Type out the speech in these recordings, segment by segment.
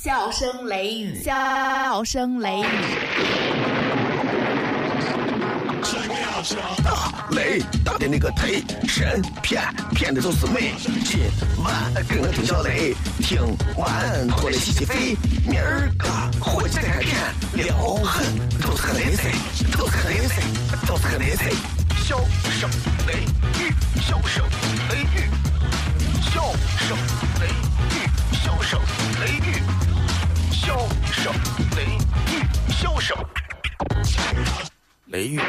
笑声雷雨，笑声雷雨。大雷大的那个忒神骗骗的都是美。今晚跟我听小雷，听完过来洗洗肺。明儿个火箭开片，撩狠都是个雷菜，都是个雷菜，都是个雷菜。笑声雷雨，笑声雷雨，笑声雷雨，笑声雷雨，笑声雷雨，笑声雷雨。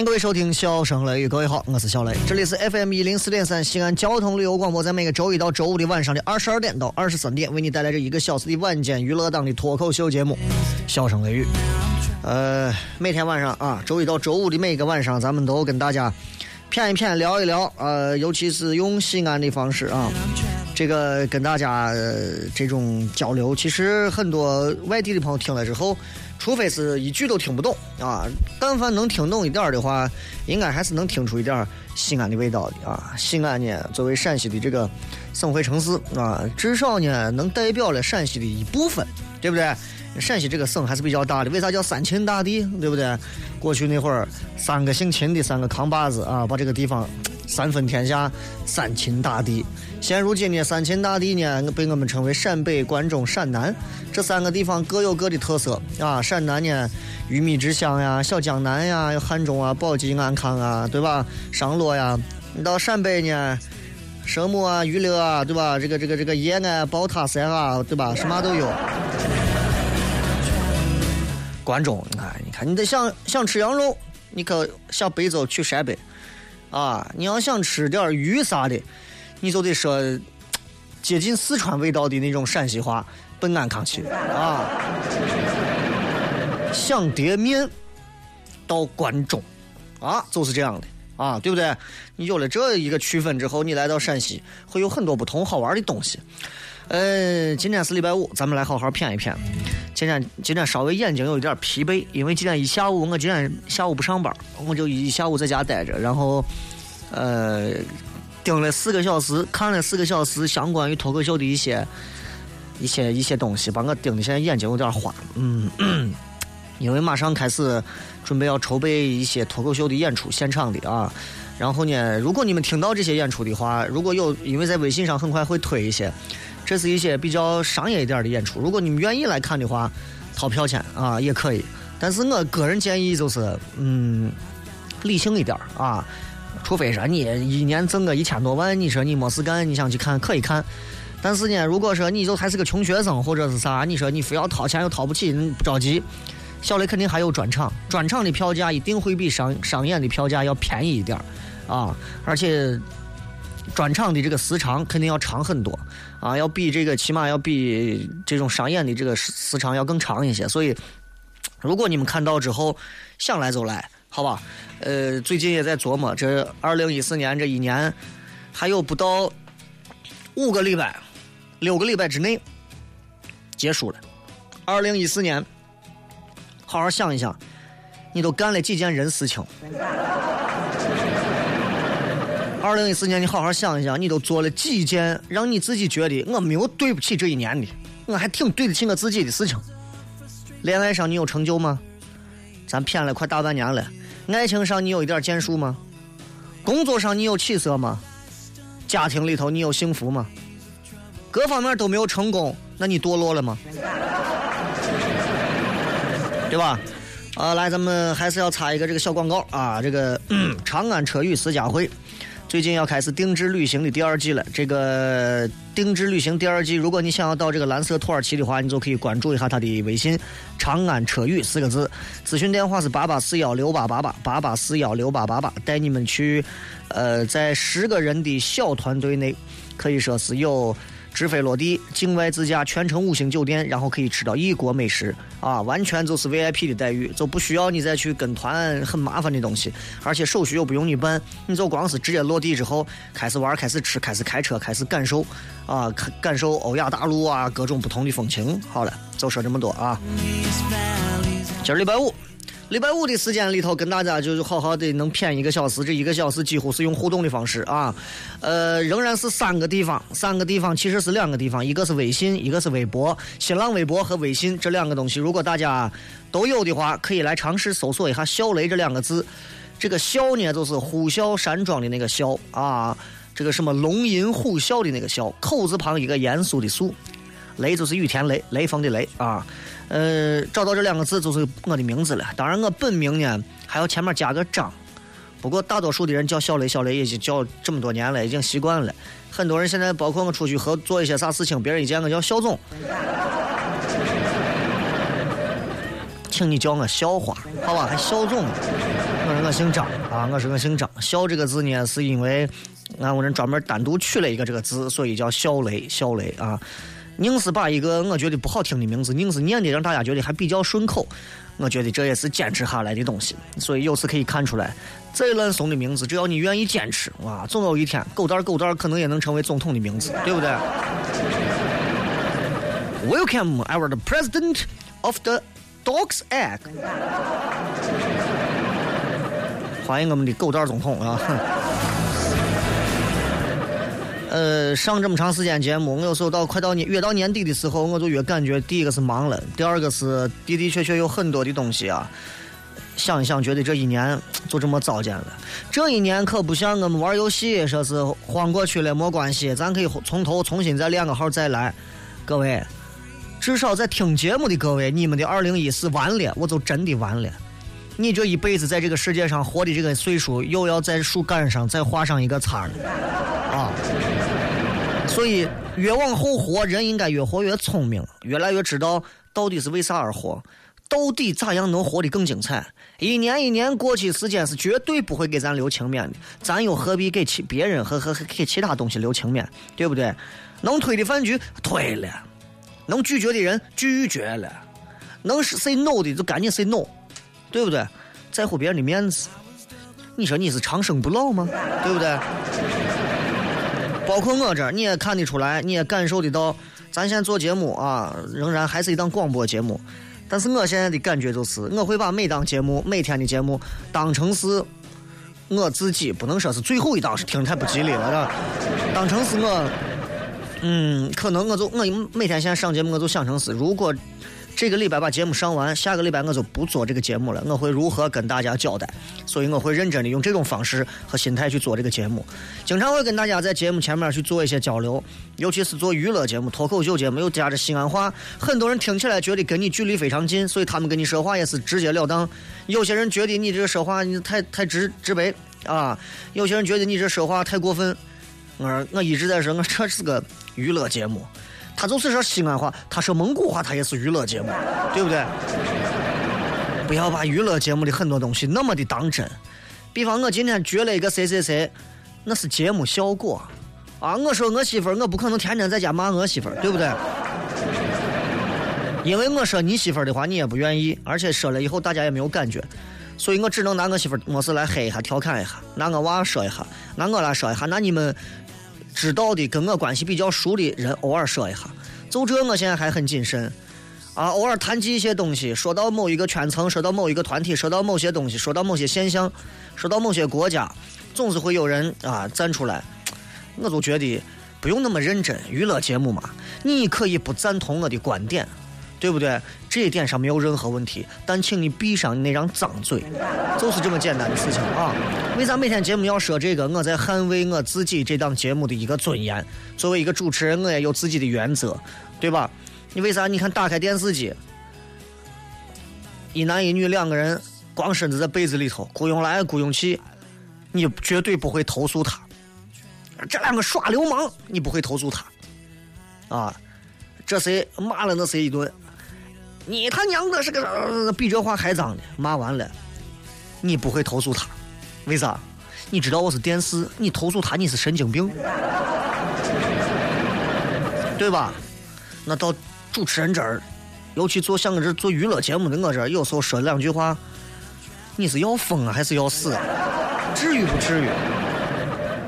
迎各位收听笑声雷雨，各位好，我是小雷，这里是 FM 一零四点三西安交通旅游广播，在每个周一到周五的晚上的二十二点到二十三点，为你带来这一个小时的晚间娱乐档的脱口秀节目《笑声雷雨》。呃，每天晚上啊，周一到周五的每个晚上，咱们都跟大家谝一谝，聊一聊，呃，尤其是用西安的方式啊，这个跟大家、这种交流，其实很多外地的朋友听了之后，除非是一句都听不懂啊，但凡能听懂一点的话，应该还是能听出一点西安的味道的啊。西安呢，作为陕西的这个省会城市啊，至少呢能代表了陕西的一部分，对不对？陕西这个省还是比较大的，为啥叫三秦大地？对不对？过去那会儿，三个姓秦的三个扛把子啊，把这个地方三分天下，三秦大地。现如今呢，三秦大地呢被我们称为陕北、关中、陕南这三个地方各有各的特色啊。陕南呢，鱼米之乡呀，小江南呀，有汉中啊、宝鸡、安康啊，对吧？商洛呀。你到陕北呢，神木啊、榆林啊，对吧？这个这个这个延安、宝塔山啊，对吧？什么都有。关中，哎，你看，你得想想吃羊肉，你可向北走去陕北，啊，你要想吃点鱼啥的，你就得说接近四川味道的那种陕西话，奔安康去啊。想碟面到关中，啊，就是这样的啊，对不对？你有了这一个区分之后，你来到陕西会有很多不同好玩的东西。呃，今天是礼拜五，咱们来好好谝一谝。今天今天稍微眼睛有一点疲惫，因为今天一下午我今天下午不上班，我就一下午在家待着，然后呃盯了四个小时，看了四个小时相关于脱口秀的一些一些一些东西，把我盯的现在眼睛有点花。嗯，因为马上开始准备要筹备一些脱口秀的演出，现场的啊。然后呢，如果你们听到这些演出的话，如果有因为在微信上很快会推一些。这是一些比较商业一点的演出，如果你们愿意来看的话，掏票钱啊也可以。但是我个人建议就是，嗯，理性一点啊。除非说你一年挣个一千多万，你说你没事干，你想去看可以看。但是呢，如果说你就还是个穷学生或者是啥，你说你非要掏钱又掏不起，不着急。小雷肯定还有专场，专场的票价一定会比商商演的票价要便宜一点啊，而且。专场的这个时长肯定要长很多啊，要比这个起码要比这种商演的这个时时长要更长一些。所以，如果你们看到之后想来就来，好吧？呃，最近也在琢磨，这二零一四年这一年还有不到五个礼拜、六个礼拜之内结束了。二零一四年，好好想一想，你都干了几件人事情？二零一四年，你好好想一想，你都做了几件让你自己觉得我没有对不起这一年的，我还挺对得起我自己的事情。恋爱上你有成就吗？咱骗了快大半年了。爱情上你有一点建树吗？工作上你有起色吗？家庭里头你有幸福吗？各方面都没有成功，那你堕落了吗？对吧？啊，来，咱们还是要插一个这个小广告啊，这个、长安车与私家会。最近要开始定制旅行的第二季了。这个定制旅行第二季，如果你想要到这个蓝色土耳其的话，你就可以关注一下他的微信“长安车语”四个字。咨询电话是八八四幺六八八八八八四幺六八八八，带你们去，呃，在十个人的小团队内，可以说是有。直飞落地，境外自驾，全程五星酒店，然后可以吃到异国美食啊，完全就是 VIP 的待遇，就不需要你再去跟团很麻烦的东西，而且手续又不用你办，你就光是直接落地之后开始玩，开始吃，开始开车，开始感受啊，感受欧亚大陆啊各种不同的风情。好了，就说这么多啊，今儿礼拜五。礼拜五的时间里头，跟大家就是好好的能谝一个小时，这一个小时几乎是用互动的方式啊，呃，仍然是三个地方，三个地方其实是两个地方，一个是微信，一个是微博，新浪微博和微信这两个东西，如果大家都有的话，可以来尝试搜索一下“小雷”这两个字，这个“笑”呢就是呼啸山庄的那个“啸”啊，这个什么龙吟虎啸的那个“啸”，口字旁一个严肃的“肃”，雷就是雨田雷，雷锋的雷啊。呃，找到这两个字就是我的名字了。当然，我本名呢还要前面加个张。不过，大多数的人叫小雷，小雷已经叫这么多年了，已经习惯了。很多人现在，包括我出去合做一些啥事情，别人一见我叫小总，请你叫我笑话，好吧？还小总，我说我姓张啊，我说我姓张。笑这个字呢，是因为俺我人专门单独取了一个这个字，所以叫小雷，小雷啊。硬是把一个我觉得不好听的名字，硬是念的让大家觉得还比较顺口，我觉得这也是坚持下来的东西。所以由此可以看出来，再烂怂的名字，只要你愿意坚持，哇，总有一天狗蛋狗蛋可能也能成为总统的名字，对不对？Welcome, our the president of the dog's egg。欢迎我们的狗蛋总统啊！呃，上这么长时间节目，我有时候到快到年越到年底的时候，我就越感觉第一个是忙了，第二个是的的确确有很多的东西啊。想一想，觉得这一年就这么糟践了。这一年可不像我们玩游戏，说是晃过去了没关系，咱可以从头重新再练个号再来。各位，至少在听节目的各位，你们的二零一四完了，我就真的完了。你这一辈子在这个世界上活的这个岁数，又要在树干上再画上一个叉了啊！所以越往后活，人应该越活越聪明，越来越知道到底是为啥而活，到底咋样能活得更精彩。一年一年过去，时间是绝对不会给咱留情面的，咱又何必给其别人和和给其他东西留情面，对不对？能推的饭局推了，能拒绝的人拒绝了，能 say no 的就赶紧 say no。对不对？在乎别人的面子，你说你是长生不老吗？对不对？包括我这儿，你也看得出来，你也感受得到。咱现在做节目啊，仍然还是一档广播节目，但是我现在的感觉就是，我会把每档节目、每天的节目当成是我自己，不能说是最后一档，是听着太不吉利了，是吧？当成是我，嗯，可能我就我每天现在上节目，我就想成是如果。这个礼拜把节目上完，下个礼拜我就不做这个节目了。我会如何跟大家交代？所以我会认真的用这种方式和心态去做这个节目。经常会跟大家在节目前面去做一些交流，尤其是做娱乐节目、脱口秀节目，又加着西安话，很多人听起来觉得跟你距离非常近，所以他们跟你说话也是直截了当。有些人觉得你这说话你太太直直白啊，有些人觉得你这说话太过分。我说我一直在说，我 这是个娱乐节目。他就是说西安话，他说蒙古话，他也是娱乐节目，对不对？不要把娱乐节目的很多东西那么的当真。比方我今天撅了一个谁谁谁，那是节目效果啊！我说我媳妇儿，我不可能天天在家骂我媳妇儿，对不对？因为我说你媳妇儿的话，你也不愿意，而且说了以后大家也没有感觉，所以我只能拿我媳妇儿没事来黑一下、调侃一下，拿我娃说一下，拿我来说一下，拿你们。知道的跟我关系比较熟的人偶尔说一下，就这我现在还很谨慎，啊，偶尔谈及一些东西，说到某一个圈层，说到某一个团体，说到某些东西，说到某些现象，说到某些国家，总是会有人啊站出来，我就觉得不用那么认真，娱乐节目嘛，你可以不赞同我的观点。对不对？这一点上没有任何问题，但请你闭上你那张脏嘴，就是这么简单的事情啊！为啥每天节目要说这个？我在捍卫我自己这档节目的一个尊严。作为一个主持人，我也有自己的原则，对吧？你为啥？你看，打开电视机，一男一女两个人光身子在被子里头，雇佣来雇佣去，你绝对不会投诉他，这两个耍流氓，你不会投诉他，啊，这谁骂了那谁一顿，你他娘的是个比这话还脏的，骂完了，你不会投诉他，为啥？你知道我是电视，你投诉他你是神经病，对吧？那到主持人这儿，尤其做像我这做娱乐节目的我这儿，有时候说两句话，你是要疯啊还是要死啊？至于不至于？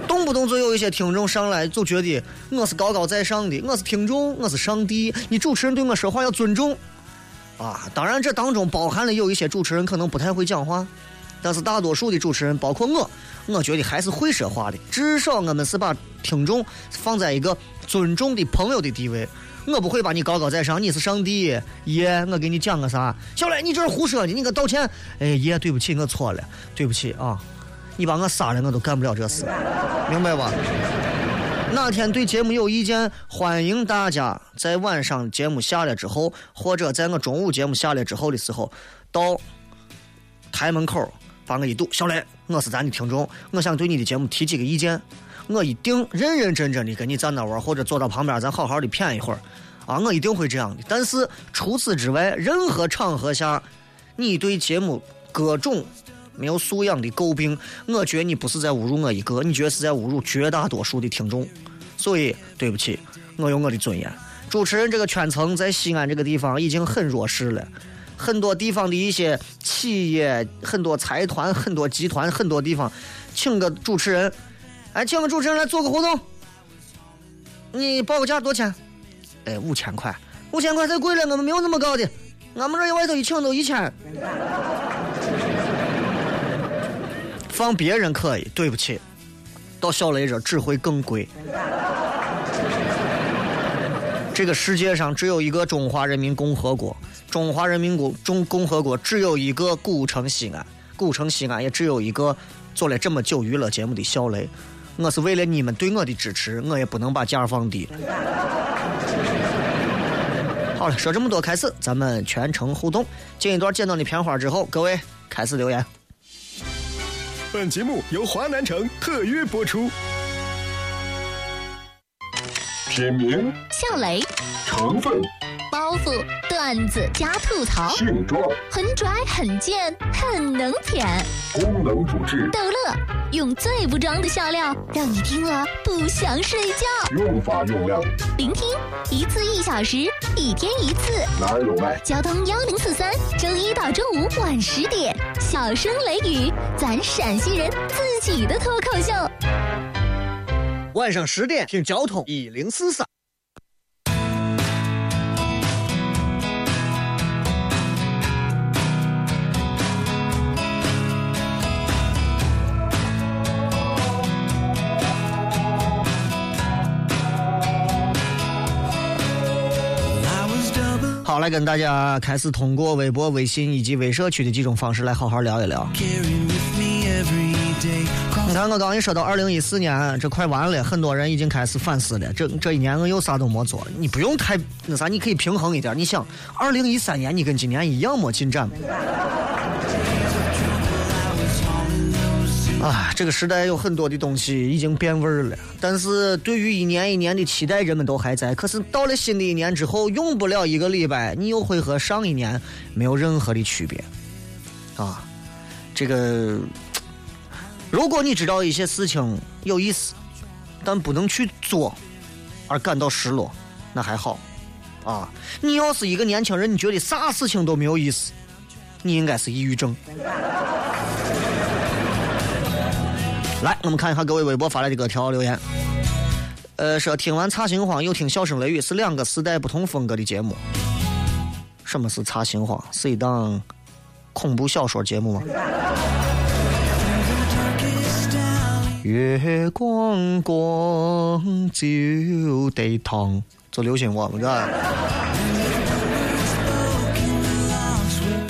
动不动就有一些听众上来就觉得我是高高在上的，我是听众，我是上帝，你主持人对我说话要尊重啊！当然，这当中包含了有一些主持人可能不太会讲话，但是大多数的主持人，包括我，我觉得还是会说话的。至少我们是把听众放在一个尊重的朋友的地位。我不会把你高高在上，你是上帝爷，我给你讲个啥？小雷，你这是胡说的，你给道歉。哎，爷，对不起，我错了，对不起啊！你把我杀了，我都干不了这事，明白吧？哪天对节目有意见，欢迎大家在晚上节目下来之后，或者在我中午节目下来之后的时候，到台门口把我一堵。小雷，我是咱的听众，我想对你的节目提几个意见。我一定认认真真的跟你站那玩，或者坐到旁边，咱好好的谝一会儿，啊，我一定会这样的。但是除此之外，任何场合下，你对节目各种没有素养的诟病，我觉得你不是在侮辱我一个，你觉得是在侮辱绝大多数的听众。所以对不起，我有我的尊严。主持人这个圈层在西安这个地方已经很弱势了，很多地方的一些企业、很多财团、很多集团、很多地方，请个主持人。哎，请个主持人来做个活动，你报个价多钱？哎，五千块，五千块太贵了，我们没有那么高的，俺们这外头一请都一千。放别人可以，对不起，到小雷这只会更贵。这个世界上只有一个中华人民共和国，中华人民共中共和国只有一个古城西安，古城西安也只有一个做了这么久娱乐节目的小雷。我是为了你们对我的支持，我也不能把价放低。好了，说这么多，开始咱们全程互动。进一段简短的片花之后，各位开始留言。本节目由华南城特约播出。品名、笑雷、成分、包袱、段子加吐槽，性状、很拽很贱很能舔，功能主治、逗乐，用最不装的笑料，让你听了不想睡觉。用法用量，聆听一次一小时，一天一次。哪儿有卖？交通幺零四三，周一到周五晚十点，小声雷雨，咱陕西人自己的脱口秀。晚上十点听交通一零四三。好，来跟大家开始通过微博、微信以及微社区的几种方式来好好聊一聊。你看，我刚一说到二零一四年，这快完了，很多人已经开始反思了。这这一年我又啥都没做，你不用太那啥，你可以平衡一点。你想，二零一三年你跟今年一样没进展？啊，这个时代有很多的东西已经变味儿了，但是对于一年一年的期待，人们都还在。可是到了新的一年之后，用不了一个礼拜，你又会和上一年没有任何的区别。啊，这个，如果你知道一些事情有意思，但不能去做，而感到失落，那还好。啊，你要是一个年轻人，你觉得啥事情都没有意思，你应该是抑郁症。来，我们看一下各位微博发来的各条留言。呃，说听完《茶心慌》又听《笑声雷雨》，是两个时代不同风格的节目。什么是《茶心慌》？是一档恐怖小说节目吗？月光光就得烫，就流行我们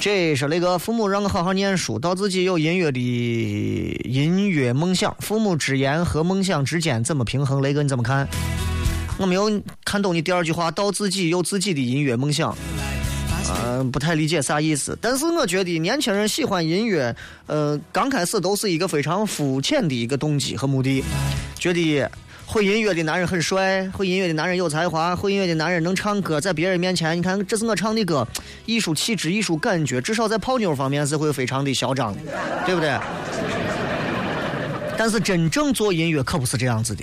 这。是那个父母让我好好念书，到自己有音乐的音乐梦想，父母之言和梦想之间怎么平衡？雷哥你怎么看？我没有看懂你第二句话，到自己有自己的音乐梦想，嗯、不太理解啥意思。但是我觉得年轻人喜欢音乐，呃，刚开始都是一个非常肤浅的一个动机和目的，觉得会音乐的男人很帅，会音乐的男人有才华，会音乐的男人能唱歌，在别人面前，你看这是我唱的歌，艺术气质、艺术感觉，至少在泡妞方面是会非常的嚣张的，对不对？但是真正做音乐可不是这样子的，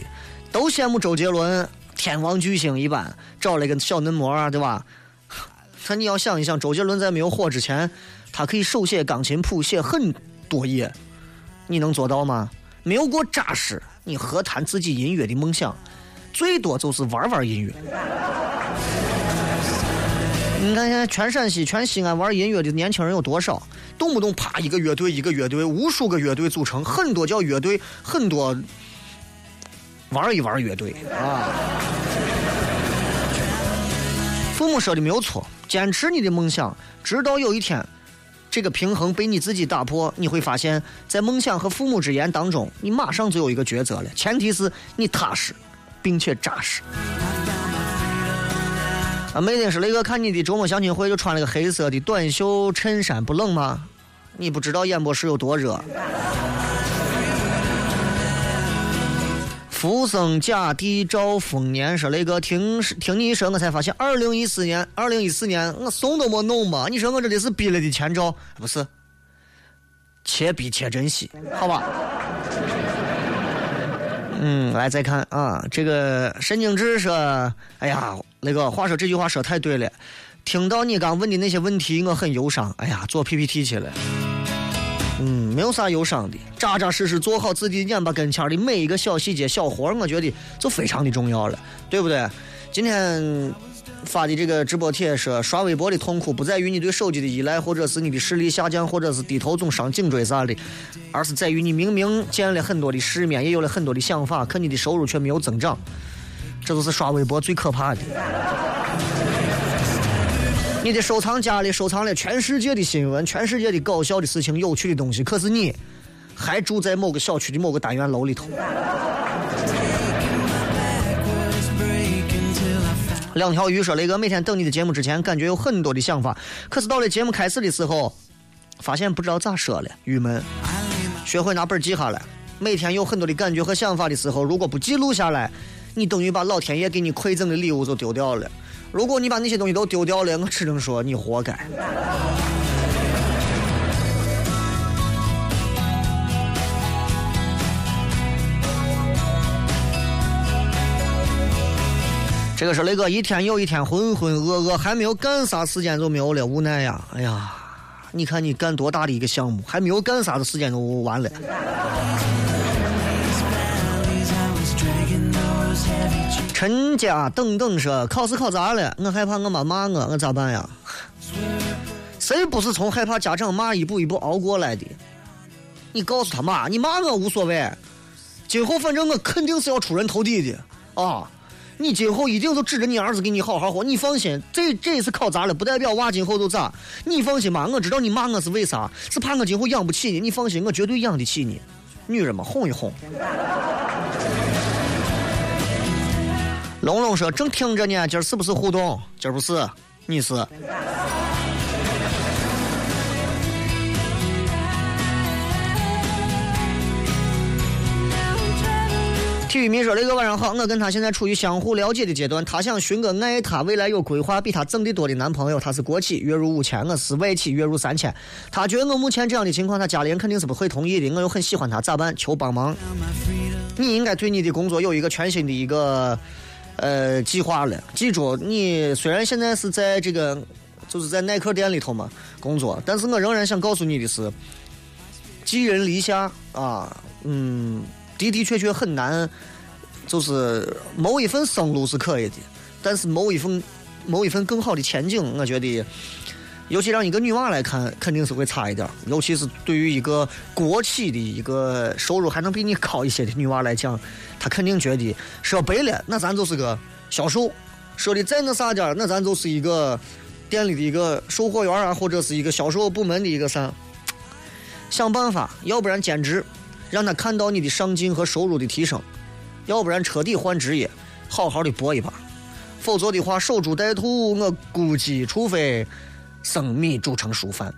都羡慕周杰伦，天王巨星一般，找了一个小嫩模啊，对吧？那你要想一想，周杰伦在没有火之前，他可以手写钢琴谱写很多页，你能做到吗？没有过扎实，你何谈自己音乐的梦想？最多就是玩玩音乐。你看现在全陕西、全西安玩音乐的年轻人有多少？动不动啪一个乐队一个乐队，无数个乐队组成，很多叫乐队，很多玩一玩乐队啊。父母说的没有错，坚持你的梦想，直到有一天。这个平衡被你自己打破，你会发现在梦想和父母之言当中，你马上就有一个抉择了。前提是你踏实，并且扎实。啊，每天是那个看你的周末相亲会就穿了个黑色的短袖衬衫，不冷吗？你不知道演播室有多热。福生甲地兆丰年说那个听听你一说，我才发现，二零一四年，二零一四年我送都没弄嘛。你说我这里是逼了的前兆，不是？且逼且珍惜，好吧？嗯，来再看啊，这个神经质说，哎呀，那个话说这句话说太对了。听到你刚问的那些问题，我很忧伤。哎呀，做 PPT 去了。没有啥忧伤的，扎扎实实做好自己眼巴跟前的每一个小细节、小活我觉得就非常的重要了，对不对？今天发的这个直播帖说，刷微博的痛苦不在于你对手机的依赖，或者是你的视力下降，或者是低头总伤颈椎啥的，而是在于你明明见了很多的世面，也有了很多的想法，可你的收入却没有增长，这就是刷微博最可怕的。你的收藏夹里收藏了全世界的新闻，全世界的搞笑的事情、有趣的东西，可是你还住在某个小区的某个单元楼里头。两条鱼说：“雷哥，每天等你的节目之前，感觉有很多的想法，可是到了节目开始的时候，发现不知道咋说了，郁闷。学会拿本记下来，每天有很多的感觉和想法的时候，如果不记录下来，你等于把老天爷给你馈赠的礼物就丢掉了。”如果你把那些东西都丢掉了，我只能说你活该。这个是雷哥一天又一天浑浑噩噩，还没有干啥时间就没有了，无奈呀！哎呀，你看你干多大的一个项目，还没有干啥的时间就完了。陈家等等说考试考砸了，我害怕我妈骂我，我咋办呀？谁不是从害怕家长骂一步一步熬过来的？你告诉他妈，你骂我无所谓，今后反正我肯定是要出人头地的啊！你今后一定都指着你儿子给你好好活，你放心，这这一次考砸了，不代表娃今后就咋。你放心吧，我知道你骂我是为啥，是怕我今后养不起你。你放心，我绝对养得起你。女人嘛，哄一哄。龙龙说：“正听着呢，今儿是不是互动？今儿不是，你是。”体育迷说：“雷哥晚上好，我跟他现在处于相互了解的阶段，他想寻个爱他、未来有规划、比他挣得多的男朋友。他是国企，月入五千，我是外企，月入三千。他觉得我目前这样的情况，他家里人肯定是不会同意的。我又很喜欢他，咋办？求帮忙！你应该对你的工作有一个全新的一个。”呃，计划了。记住，你虽然现在是在这个，就是在耐克店里头嘛工作，但是我仍然想告诉你的是，寄人篱下啊，嗯，的的确确很难。就是谋一份生路是可以的，但是谋一份谋一份更好的前景，我觉得。尤其让一个女娃来看，肯定是会差一点尤其是对于一个国企的一个收入还能比你高一些的女娃来讲，她肯定觉得说白了，那咱就是个销售；说的再那啥点那咱就是一个店里的一个售货员啊，或者是一个销售部门的一个啥。想办法，要不然兼职，让她看到你的上进和收入的提升；要不然彻底换职业，好好的搏一把。否则的话，守株待兔，我估计，除非。生米煮成熟饭。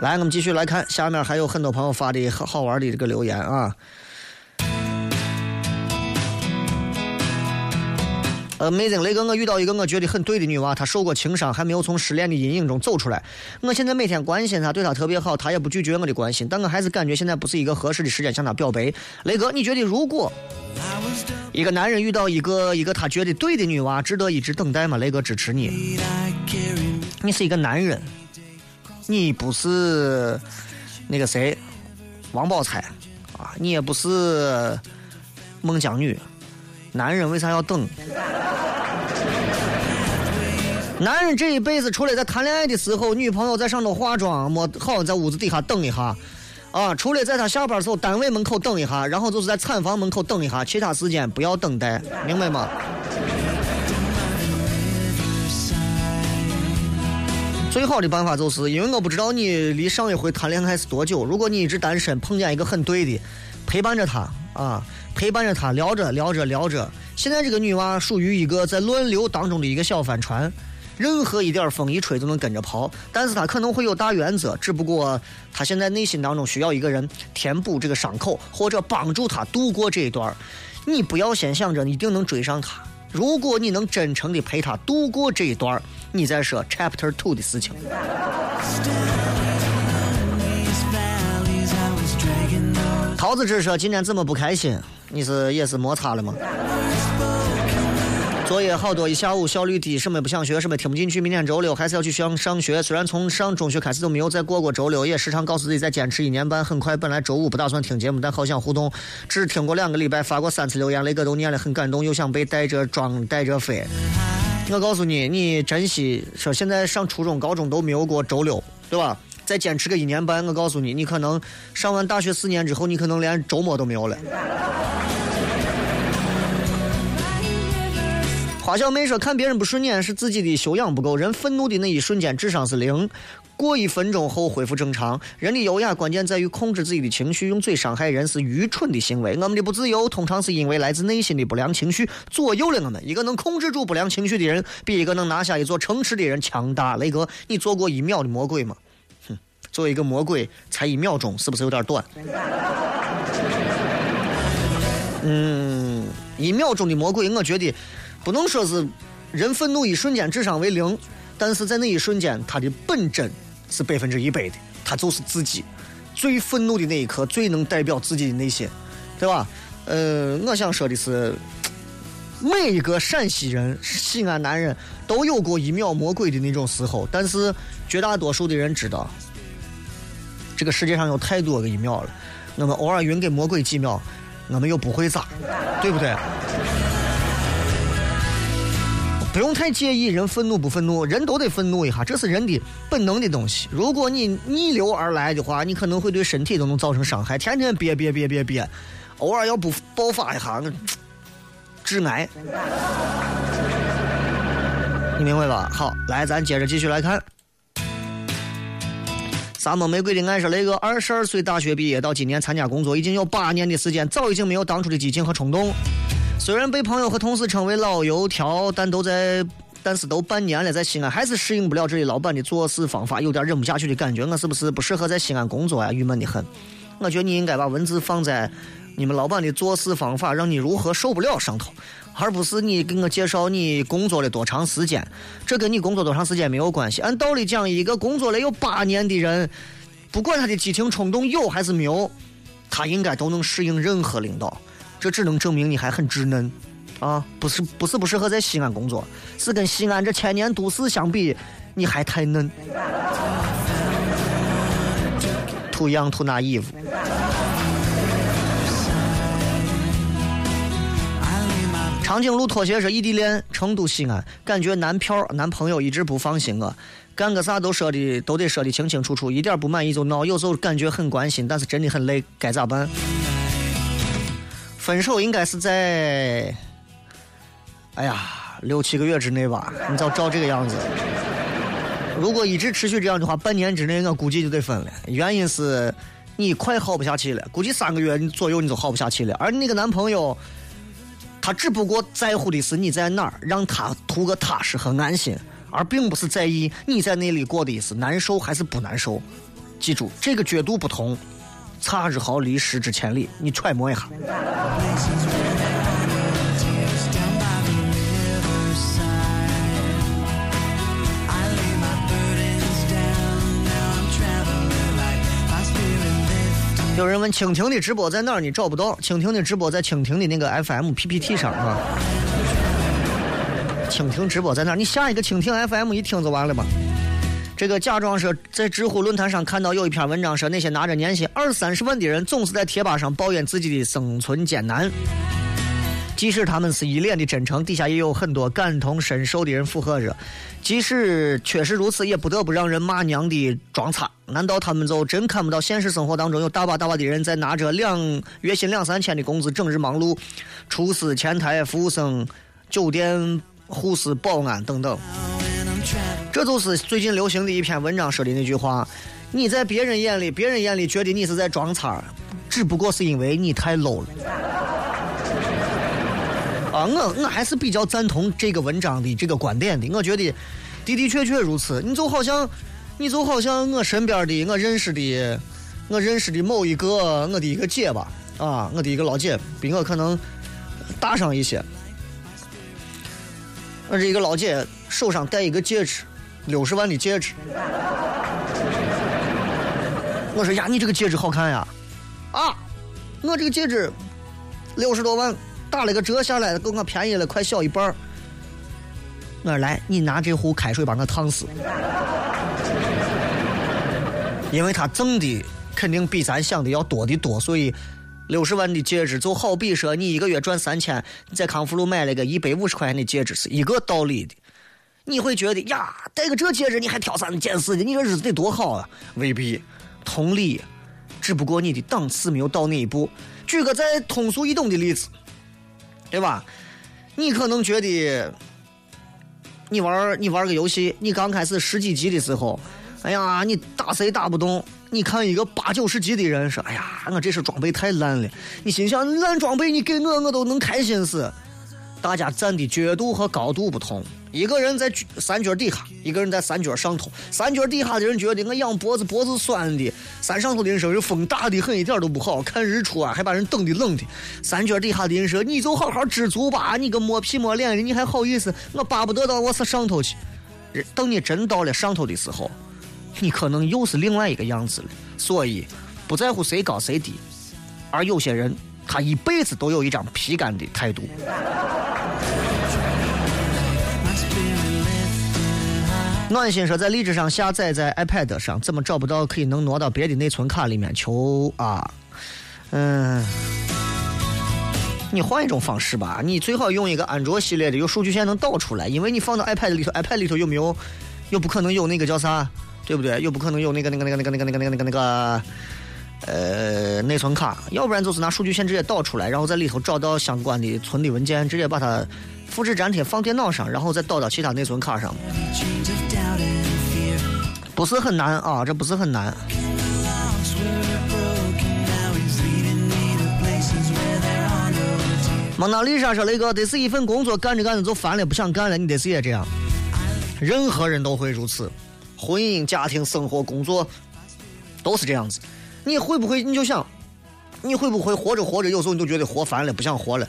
来，我们继续来看，下面还有很多朋友发的好好玩的这个留言啊。，Amazing 雷哥，我遇到一个我觉得很对的女娃，她受过轻伤，还没有从失恋的阴影中走出来。我现在每天关心她，对她特别好，她也不拒绝我的关心，但我还是感觉现在不是一个合适的时间向她表白。雷哥，你觉得如果一个男人遇到一个一个他觉得对的女娃，值得一直等待吗？雷哥支持你。你是一个男人，你不是那个谁王宝钗啊，你也不是孟姜女，男人为啥要等？男人这一辈子，除了在谈恋爱的时候，女朋友在上头化妆，没好在屋子底下等一下，啊，除了在他下班时候，单位门口等一下，然后就是在产房门口等一下，其他时间不要等待，明白吗？最好的办法就是，因为我不知道你离上一回谈恋爱是多久。如果你一直单身，碰见一个很对的，陪伴着他啊，陪伴着他，聊着聊着聊着。现在这个女娃属于一个在乱流当中的一个小帆船，任何一点风一吹都能跟着跑，但是她可能会有大原则，只不过她现在内心当中需要一个人填补这个伤口，或者帮助她度过这一段。你不要先想着你一定能追上她，如果你能真诚的陪她度过这一段，你再说 Chapter Two 的事情。桃子只说今天怎么不开心？你是也是摩擦了吗？作业好多，一下午效率低，什么也不想学，什么听不进去。明天周六还是要去上上学，虽然从上中学开始都没有再过过周六，也时常告诉自己再坚持一年半。很快，本来周五不打算听节目，但好想互动，只听过两个礼拜，发过三次留言，雷哥都念了，很感动，又想被带着装带着飞。我告诉你，你珍惜，说现在上初中、高中都没有过周六，对吧？再坚持个一年半，我告诉你，你可能上完大学四年之后，你可能连周末都没有了。花小妹说：“看别人不顺眼是自己的修养不够，人愤怒的那一瞬间智商是零，过一分钟后恢复正常。人的优雅关键在于控制自己的情绪，用嘴伤害人是愚蠢的行为。我们的不自由通常是因为来自内心的不良情绪左右了我们。一个能控制住不良情绪的人，比一个能拿下一座城池的人强大。雷哥，你做过一秒的魔鬼吗？哼，作为一个魔鬼，才一秒钟，是不是有点短？嗯，一秒钟的魔鬼，我觉得。”不能说是人愤怒一瞬间智商为零，但是在那一瞬间，他的本真是百分之一百的，他就是自己最愤怒的那一刻，最能代表自己的内心，对吧？呃，我想说的是，每一个陕西人、西安男人都有过一秒魔鬼的那种时候，但是绝大多数的人知道，这个世界上有太多个一秒了，那么偶尔匀给魔鬼几秒，我们又不会咋，对不对？不用太介意人愤怒不愤怒，人都得愤怒一下，这是人的本能的东西。如果你逆流而来的话，你可能会对身体都能造成伤害。天天憋憋憋憋憋，偶尔要不爆发一下，那致癌。你明白吧？好，来，咱接着继续来看。沙漠玫瑰的爱说：“雷哥，二十二岁大学毕业到今年参加工作，已经有八年的时间，早已经没有当初的激情和冲动。虽然被朋友和同事称为老油条，但都在，但是都半年了，在西安还是适应不了这里老板的做事方法，有点忍不下去的感觉。我是不是不适合在西安工作呀？郁闷的很。我觉得你应该把文字放在你们老板的做事方法，让你如何受不了上头，而不是你给我介绍你工作了多长时间。这跟你工作多长时间没有关系。按道理讲，一个工作了有八年的人，不管他的激情冲动有还是没有，他应该都能适应任何领导。这只能证明你还很稚嫩，啊，不是不是不适合在西安工作，是跟西安这千年都市相比，你还太嫩。图样图那衣服。长颈鹿拖鞋是异地恋，成都西安，感觉男票男朋友一直不放心我，干个啥都说的都得说的清清楚楚，一点不满意就闹，有时候感觉很关心，但是真的很累，该咋办？分手应该是在，哎呀，六七个月之内吧。你照照这个样子，如果一直持续这样的话，半年之内我估计就得分了。原因是你快耗不下去了，估计三个月左右你就耗不下去了。而你那个男朋友，他只不过在乎的是你在哪儿，让他图个踏实和安心，而并不是在意你在那里过的是难受还是不难受。记住，这个角度不同。差之毫厘，失之千里，你揣摩一下。有人问蜻蜓的直播在哪儿？你找不到。蜻蜓的直播在蜻蜓的那个 FM PPT 上啊。蜻蜓直播在哪儿？你下一个蜻蜓 FM 一听就完了吧。这个假装说在知乎论坛上看到有一篇文章说，那些拿着年薪二三十万的人总是在贴吧上抱怨自己的生存艰难。即使他们是一脸的真诚，底下也有很多感同身受的人附和着。即使确实如此，也不得不让人骂娘的装叉。难道他们就真看不到现实生活当中有大把大把的人在拿着两月薪两三千的工资整日忙碌，厨师、前台、服务生、酒店护士、保安等等？这就是最近流行的一篇文章说的那句话：你在别人眼里，别人眼里觉得你是在装叉，只不过是因为你太 low 了。啊，我我还是比较赞同这个文章的这个观点的。我觉得的的确确如此。你就好像，你就好像我身边的我认识的，我认识的某一个我的一个姐吧，啊，我的一个老姐，比我可能大上一些。我这一个老姐手上戴一个戒指，六十万的戒指。我说呀，你这个戒指好看呀，啊，我这个戒指六十多万。打了个折下来，给我便宜了快小一半儿我说来，你拿这壶开水把我烫死，因为他挣的肯定比咱想的要多的多，所以六十万的戒指就好比说你一个月赚三千，在康福路买了个一百五十块钱的戒指是一个道理的。你会觉得呀，戴个这戒指你还挑三拣四的，你这日子得多好啊？未必，同理，只不过你的档次没有到那一步。举个再通俗易懂的例子。对吧？你可能觉得，你玩你玩个游戏，你刚开始十几级的时候，哎呀，你打谁打不动？你看一个八九十级的人说：“哎呀，我这身装备太烂了。”你心想：烂装备你给我，我都能开心死。大家站的角度和高度不同。一个人在山脚底下，一个人在山脚上头。山脚底下的人觉得我仰脖子脖子酸的，山上头的人说风大的很，一点都不好看日出啊，还把人冻的冷的。山脚底下的人说你就好好知足吧，你个摸皮摸脸的，你还好意思？我巴不得到我是上头去。等你真到了上头的时候，你可能又是另外一个样子了。所以不在乎谁高谁低，而有些人他一辈子都有一张皮干的态度。暖心说，在荔枝上下载，在 iPad 上怎么找不到可以能挪到别的内存卡里面？求啊，嗯，你换一种方式吧，你最好用一个安卓系列的，有数据线能导出来，因为你放到 iPad 里头，iPad 里头又没有，又不可能有那个叫啥，对不对？又不可能有那个那个那个那个那个那个那个那个呃内存卡，要不然就是拿数据线直接导出来，然后在里头找到相关的存的文件，直接把它复制粘贴放电脑上，然后再导到其他内存卡上。不是很难啊，这不是很难。蒙娜丽莎说：“雷哥，得是一份工作干着干着就烦了，不想干了。你得是也这样，任何人都会如此。婚姻、家庭、生活、工作都是这样子。你会不会？你就想，你会不会活着活着，有时候你就觉得活烦了，不想活了。”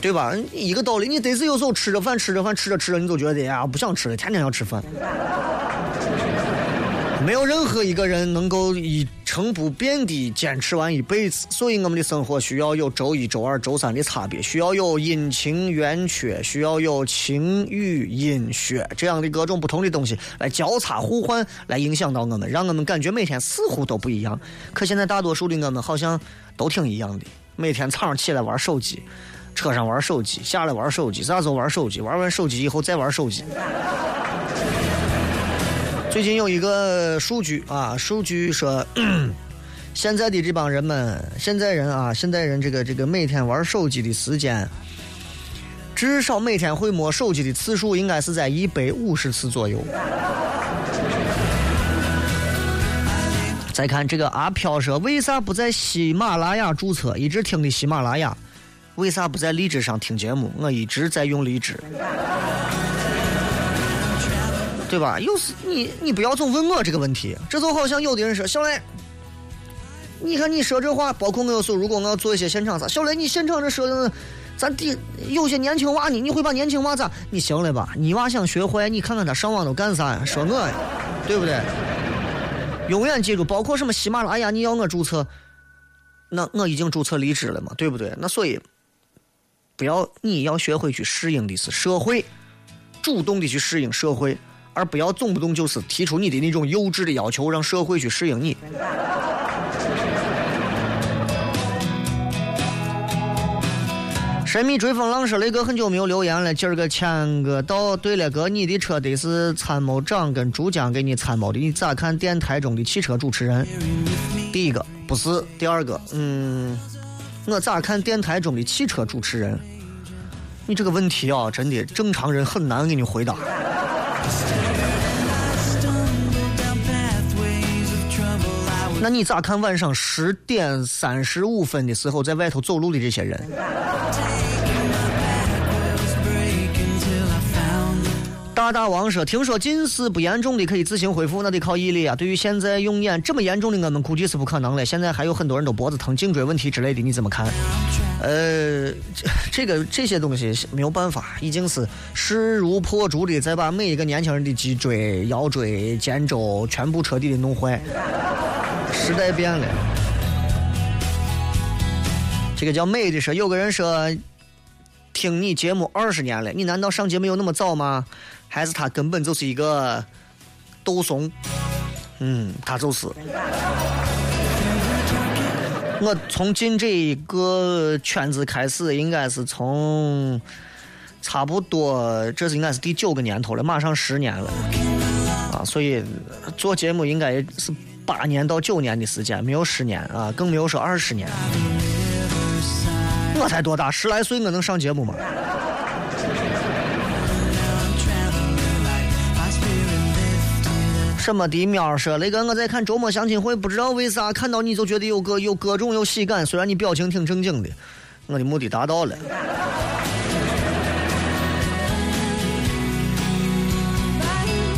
对吧？一个道理，你得是有时候吃着饭，吃着饭，吃着吃着，你就觉得呀，不想吃了，天天要吃饭。没有任何一个人能够一成不变的坚持完一辈子，所以我们的生活需要有周一、周二、周三的差别，需要有阴晴圆缺，需要有晴雨阴雪这样的各种不同的东西来交叉互换，来影响到我们，让我们感觉每天似乎都不一样。可现在大多数的我们好像都挺一样的，每天早上起来玩手机。车上玩手机，下来玩手机，啥时候玩手机？玩完手机以后再玩手机。最近有一个数据啊，数据说，现在的这帮人们，现在人啊，现在人这个这个每天玩手机的时间，至少每天会摸手机的次数应该是在一百五十次左右。再看这个阿飘说，为啥不在喜马拉雅注册？一直听的喜马拉雅。为啥不在荔枝上听节目？我一直在用荔枝，对吧？又是你，你不要总问我这个问题。这就好像有的人说：“小雷，你看你说这话，包括我有时候如果我要做一些现场啥，小雷你现场这说的，咱底有些年轻娃呢，你会把年轻娃咋？你行了吧？你娃想学坏，你看看他上网都干啥呀？说我呀，对不对？永远记住，包括什么喜马拉雅，你要我注册，那我已经注册离职了嘛，对不对？那所以，不要你要学会去适应的是社会，主动的去适应社会，而不要动不动就是提出你的那种幼稚的要求，让社会去适应你。神秘追风浪说：“雷哥很久没有留言了，今儿个签个到。对了，哥，你的车得是参谋长跟珠江给你参谋的，你咋看电台中的汽车主持人？第一个不是，第二个，嗯，我咋看电台中的汽车主持人？你这个问题啊，真的正常人很难给你回答。那你咋看晚上十点三十五分的时候在外头走路的这些人？大大王说：“听说近视不严重的可以自行恢复，那得靠毅力啊。对于现在用眼这么严重的，我们估计是不可能了。现在还有很多人都脖子疼、颈椎问题之类的，你怎么看？呃，这这个这些东西没有办法，已经是势如破竹的在把每一个年轻人的脊椎、腰椎、肩周全部彻底的弄坏。时代变了，这个叫美的说，有个人说。”听你节目二十年了，你难道上节目有那么早吗？还是他根本就是一个斗怂？嗯，他就是。我从进这一个圈子开始，应该是从差不多，这是应该是第九个年头了，马上十年了啊！所以做节目应该是八年到九年的时间，没有十年啊，更没有说二十年。我才多大，十来岁，我能上节目吗？什么的喵说那个我在看周末相亲会，不知道为啥看到你就觉得有个有各种有喜感，虽然你表情挺正经的，我的目的达到了。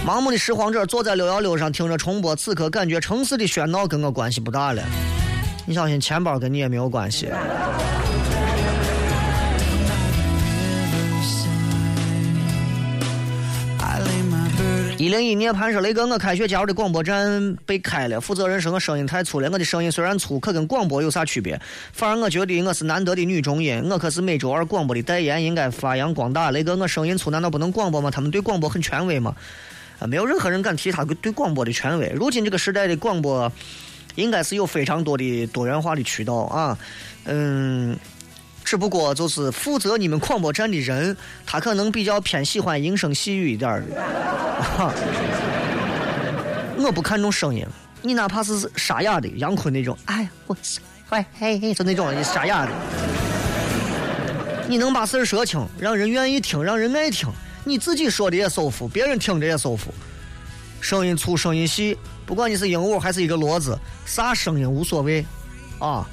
盲目的拾荒者坐在六幺六上听着重播，此刻感觉城市的喧闹跟我关系不大了。你相信钱包跟你也没有关系。一零一涅槃说：“雷哥，我开学加入的广播站被开了，负责人说我声音太粗了。我的声音虽然粗，可跟广播有啥区别？反而我觉得我是难得的女中音，我可是每周二广播的代言，应该发扬光大。雷哥，我声音粗，难道不能广播吗？他们对广播很权威吗？啊，没有任何人敢提他对广播的权威。如今这个时代的广播，应该是有非常多的多元化的渠道啊，嗯。”只不过就是负责你们广播站的人，他可能比较偏喜欢音声细语一点儿的。我不看重声音，你哪怕是沙哑的杨坤那种，哎呀，我是喂嘿嘿，就那种沙哑的，你能把事儿说清，让人愿意听，让人爱听，你自己说的也舒服，别人听着也舒服。声音粗，声音细，不管你是鹦鹉还是一个骡子，啥声音无所谓，啊。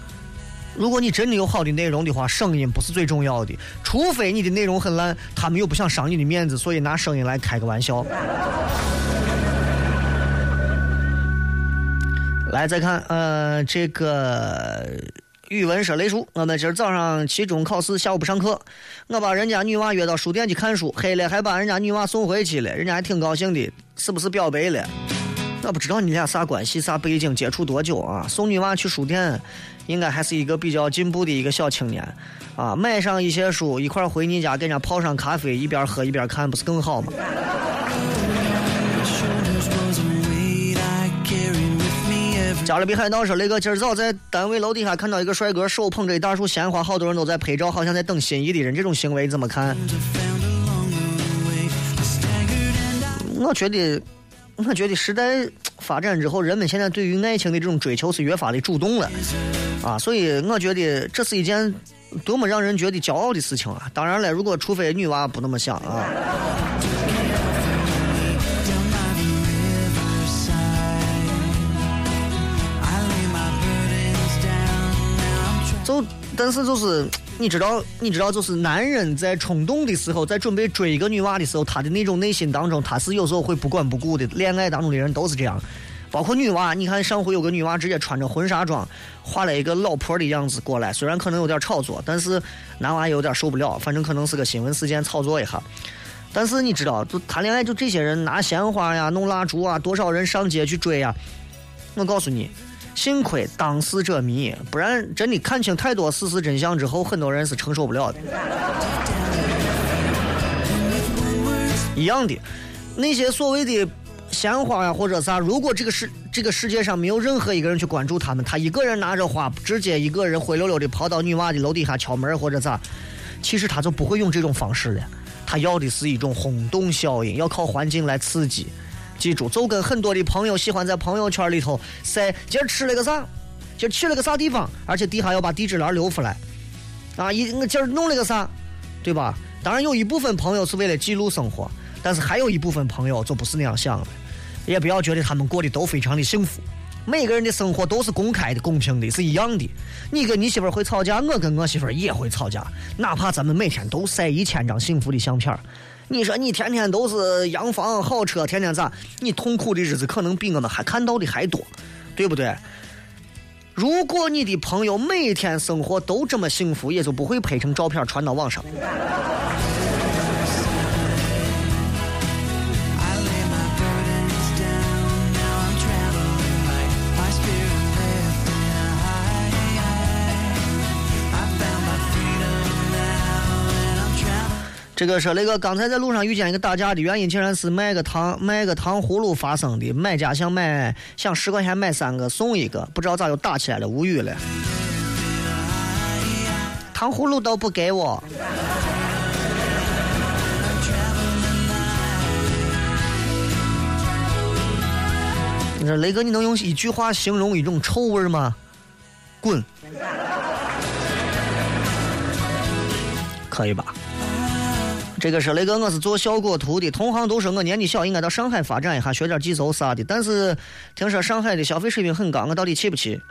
如果你真的有好的内容的话，声音不是最重要的，除非你的内容很烂，他们又不想伤你的面子，所以拿声音来开个玩笑。来，再看，呃，这个语文说雷叔，我们今儿早上期中考试，下午不上课，我把人家女娃约到书店去看书，黑了还把人家女娃送回去了，人家还挺高兴的，是不是表白了？我不知道你俩啥关系、啥背景、接触多久啊？送女娃去书店，应该还是一个比较进步的一个小青年啊。买上一些书，一块儿回你家给人家泡上咖啡，一边喝一边看，不是更好吗？加勒比海盗说：“雷哥，今儿早在单位楼底下看到一个帅哥手捧着一大束鲜花，好多人都在拍照，好像在等心仪的人。这种行为怎么看？我觉得，我觉得时代发展之后，人们现在对于爱情的这种追求是越发的主动了，啊，所以我觉得这是一件多么让人觉得骄傲的事情啊！当然了，如果除非女娃不那么想啊，就但是就是你知道，你知道，就是男人在冲动的时候，在准备追一个女娃的时候，他的那种内心当中，他是有时候会不管不顾的。恋爱当中的人都是这样，包括女娃。你看上回有个女娃直接穿着婚纱装，画了一个老婆的样子过来，虽然可能有点炒作，但是男娃也有点受不了，反正可能是个新闻事件炒作一下。但是你知道，就谈恋爱就这些人拿鲜花呀、弄蜡烛啊，多少人上街去追呀，我告诉你，幸亏当事者迷，不然真的看清太多事实真相之后，很多人是承受不了的。一样的，那些所谓的鲜花呀或者啥，如果这个世这个世界上没有任何一个人去关注他们，他一个人拿着花，直接一个人灰溜溜的跑到女娃的楼底下敲门或者咋，其实他就不会用这种方式了。他要的是一种轰动效应，要靠环境来刺激。记住，就跟很多的朋友喜欢在朋友圈里头晒今儿吃了个啥，今儿去了个啥地方，而且底下要把地址栏留出来。啊，一我今儿弄了个啥，对吧？当然有一部分朋友是为了记录生活，但是还有一部分朋友就不是那样想的。也不要觉得他们过得都非常的幸福，每个人的生活都是公开的、公平的，是一样的。你跟你媳妇儿会吵架，我跟我媳妇儿也会吵架，哪怕咱们每天都晒一千张幸福的相片。你说你天天都是洋房好车，天天咋？你痛苦的日子可能比我们还看到的还多，对不对？如果你的朋友每天生活都这么幸福，也就不会拍成照片传到网上。这个说雷哥刚才在路上遇见一个打架的原因，竟然是卖个糖卖个糖葫芦发生的。买家想买想十块钱买三个送一个，不知道咋又打起来了，无语了。糖葫芦都不给我。你说雷哥，你能用一句话形容一种臭味吗？滚！可以吧？这个是雷哥，我是做效果图的，同行都说我年纪小，应该到上海发展一下，学点技术啥的。但是听说上海的消费水平很高，我到底去不去？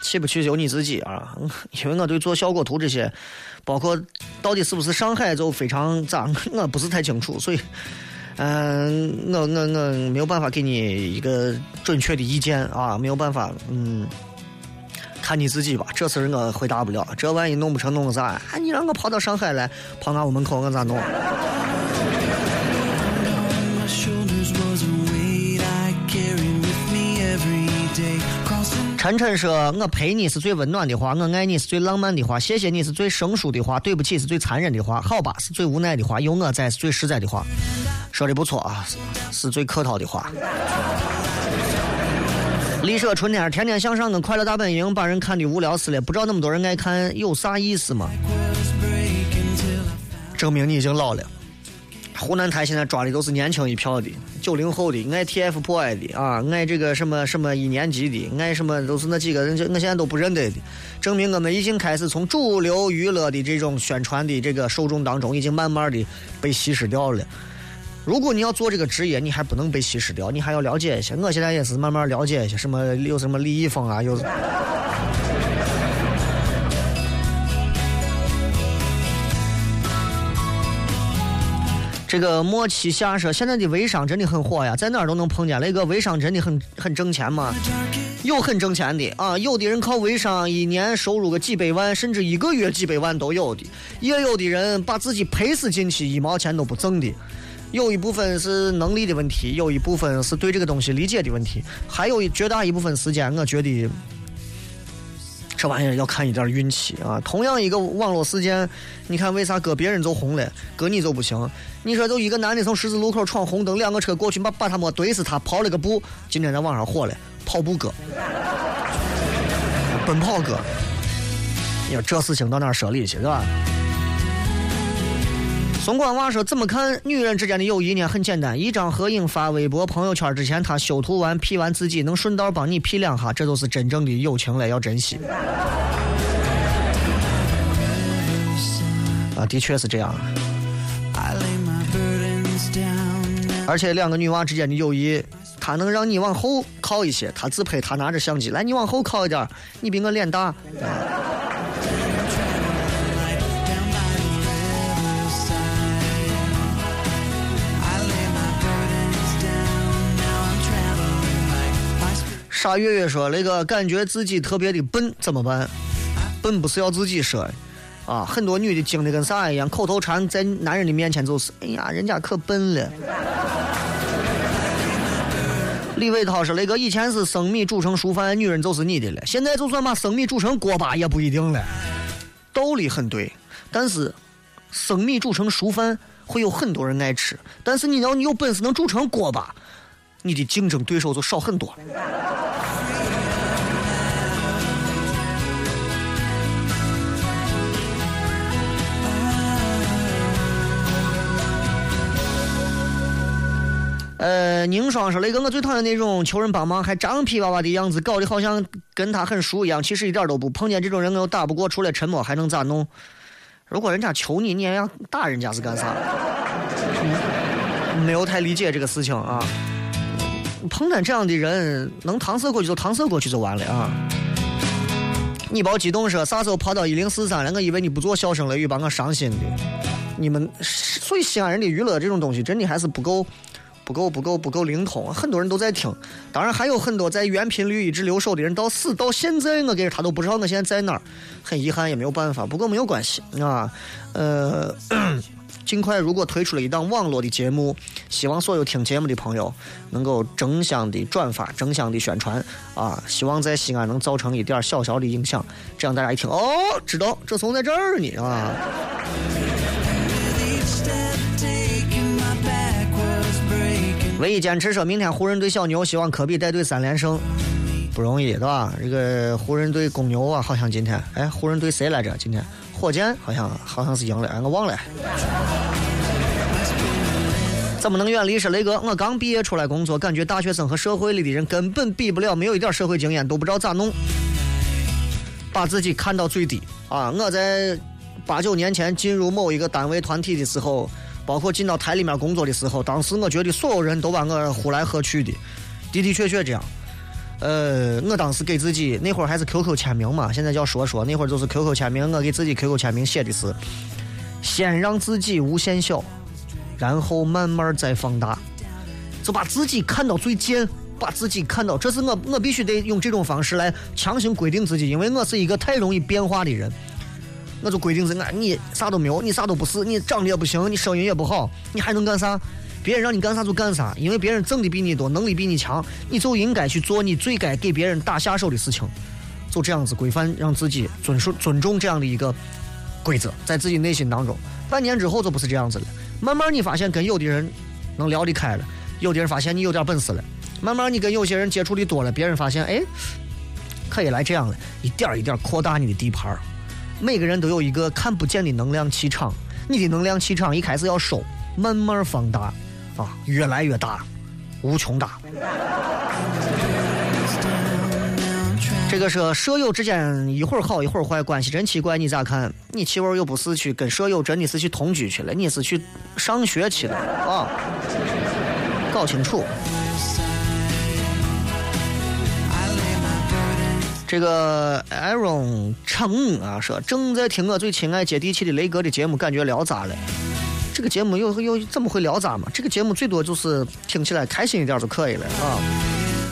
去不去由你自己啊！因为我对做效果图这些，包括到底是不是上海就非常咋，我不是太清楚，所以，嗯、我我我没有办法给你一个准确的意见啊，没有办法，嗯。看你自己吧，这事儿我回答不了。这万一弄不成弄个啥？啊，你让我跑到上海来，跑俺屋门口，我咋弄？晨晨说：“我陪你是最温暖的话，我爱你是最浪漫的话，谢谢你是最生疏的话，对不起是最残忍的话，好吧是最无奈的话，有我在是最实在的话。”说的不错啊，是最客套的话。丽舍春天，天天向上跟快乐大本营把人看的无聊死了，不知道那么多人爱看有啥意思吗？证明你已经老了。湖南台现在抓的都是年轻一票的，九零后的，爱 TFBOY 的啊，爱这个什么什么一年级的，爱什么都是那几个人，就我现在都不认得的，证明我们已经开始从主流娱乐的这种宣传的这个受众当中，已经慢慢的被稀释掉了。如果你要做这个职业，你还不能被稀释掉，你还要了解一些。我现在也是慢慢了解一些，什么有什么李易峰啊，有。这个莫七夏说，现在的微商真的很火呀，在哪儿都能碰见。那个微商真的很很挣钱吗？有很挣钱的啊，有的人靠微商一年收入个几百万，甚至一个月几百万都有的，也有的人把自己赔死进去，一毛钱都不挣的。有一部分是能力的问题，有一部分是对这个东西理解的问题，还有一绝大一部分时间，我觉得这玩意儿要看一点运气啊。同样一个网络事件，你看为啥搁别人就红了，搁你就不行？你说就一个男的从十字路口闯红灯，两个车过去把把他没怼死他，跑了个步，今天在网上火了，跑步哥，奔跑哥。你说这事情到哪说理去，是吧？宋光娃说：“怎么看女人之间的友谊呢？很简单，一张合影发微博、朋友圈之前，她修图完 P 完自己，能顺道帮你 P 两下，这就是真正的友情了，要珍惜。”啊，的确是这样。而且两个女娃之间的友谊，她能让你往后靠一些，她自拍，她拿着相机来，你往后靠一点，你比我脸大。down 沙月月说：“那个感觉自己特别的笨，怎么办？笨不是要自己说的啊！很多女的精的跟啥一样，口头禅在男人的面前就是：哎呀，人家可笨了。”李伟涛说：“那个，以前是生米煮成熟饭，女人就是你的了。现在就算把生米煮成锅巴也不一定了。”道理很对，但是生米煮成熟饭会有很多人爱吃，但是你要你有本事能煮成锅巴，你的竞争对手就少很多了。呃，宁霜说：“雷哥，我最讨厌那种求人帮忙还张皮娃娃的样子，搞得好像跟他很熟一样，其实一点都不。碰见这种人，我又打不过，除了沉默还能咋弄？如果人家求你，你也要打人家是干啥？没有太理解这个事情啊。碰见这样的人，能搪塞过去就搪塞过去就完了啊。你别激动说啥时候跑到一零四三了？我以为你不做笑声雷雨，把我伤心的。你们所以西安人的娱乐这种东西，真的还是不够。”不够不够不够灵通，很多人都在听，当然还有很多在原频率一直留守的人，到死到现在，我给他都不知道我现在在哪儿，很遗憾也没有办法，不过没有关系啊，呃，尽快如果推出了一档网络的节目，希望所有听节目的朋友能够争相的转发，争相的宣传啊，希望在西安能造成一点小小的影响，这样大家一听哦，知道这从在这儿呢啊。唯一坚持说明天湖人对小牛，希望科比带队三连胜，不容易，对吧？这个湖人队公牛啊，好像今天，哎，湖人队谁来着？今天火箭好像好像是赢了，哎，我忘了。怎么能远离？是雷哥，我刚毕业出来工作，感觉大学生和社会里的人根本比不了，没有一点社会经验，都不知道咋弄，把自己看到最低啊！我在八九年前进入某一个单位团体的时候。包括进到台里面工作的时候，当时我觉得所有人都把我呼来喝去的，的的确确这样。呃，我当时给自己那会儿还是 QQ 签名嘛，现在叫说说，那会儿就是 QQ 签名。我给自己 QQ 签名写的是：先让自己无限小，然后慢慢再放大，就把自己看到最贱，把自己看到，这是我我必须得用这种方式来强行规定自己，因为我是一个太容易变化的人。我就规定是，俺你啥都没有，你啥都不是，你长得也不行，你声音也不好，你还能干啥？别人让你干啥就干啥，因为别人挣的比你多，能力比你强，你就应该去做你最该给别人打下手的事情，就这样子规范，让自己遵守尊重这样的一个规则，在自己内心当中。半年之后就不是这样子了，慢慢你发现跟有的人能聊得开了，有的人发现你有点本事了，慢慢你跟有些人接触的多了，别人发现哎，可以来这样了，一点一点扩大你的地盘。每个人都有一个看不见的能量气场，你的能量气场一开始要收，慢慢放大，啊，越来越大，无穷大。这个是舍友之间一会儿好一会儿坏，关系真奇怪。你咋看？你媳妇又不是去跟舍友真的是去同居去了，你是去上学去了啊？搞清楚。这个 Aaron 成啊说正在听我最亲爱接地气的雷哥的节目，感觉聊咋了。这个节目又又怎么会聊咋嘛？这个节目最多就是听起来开心一点就可以了啊。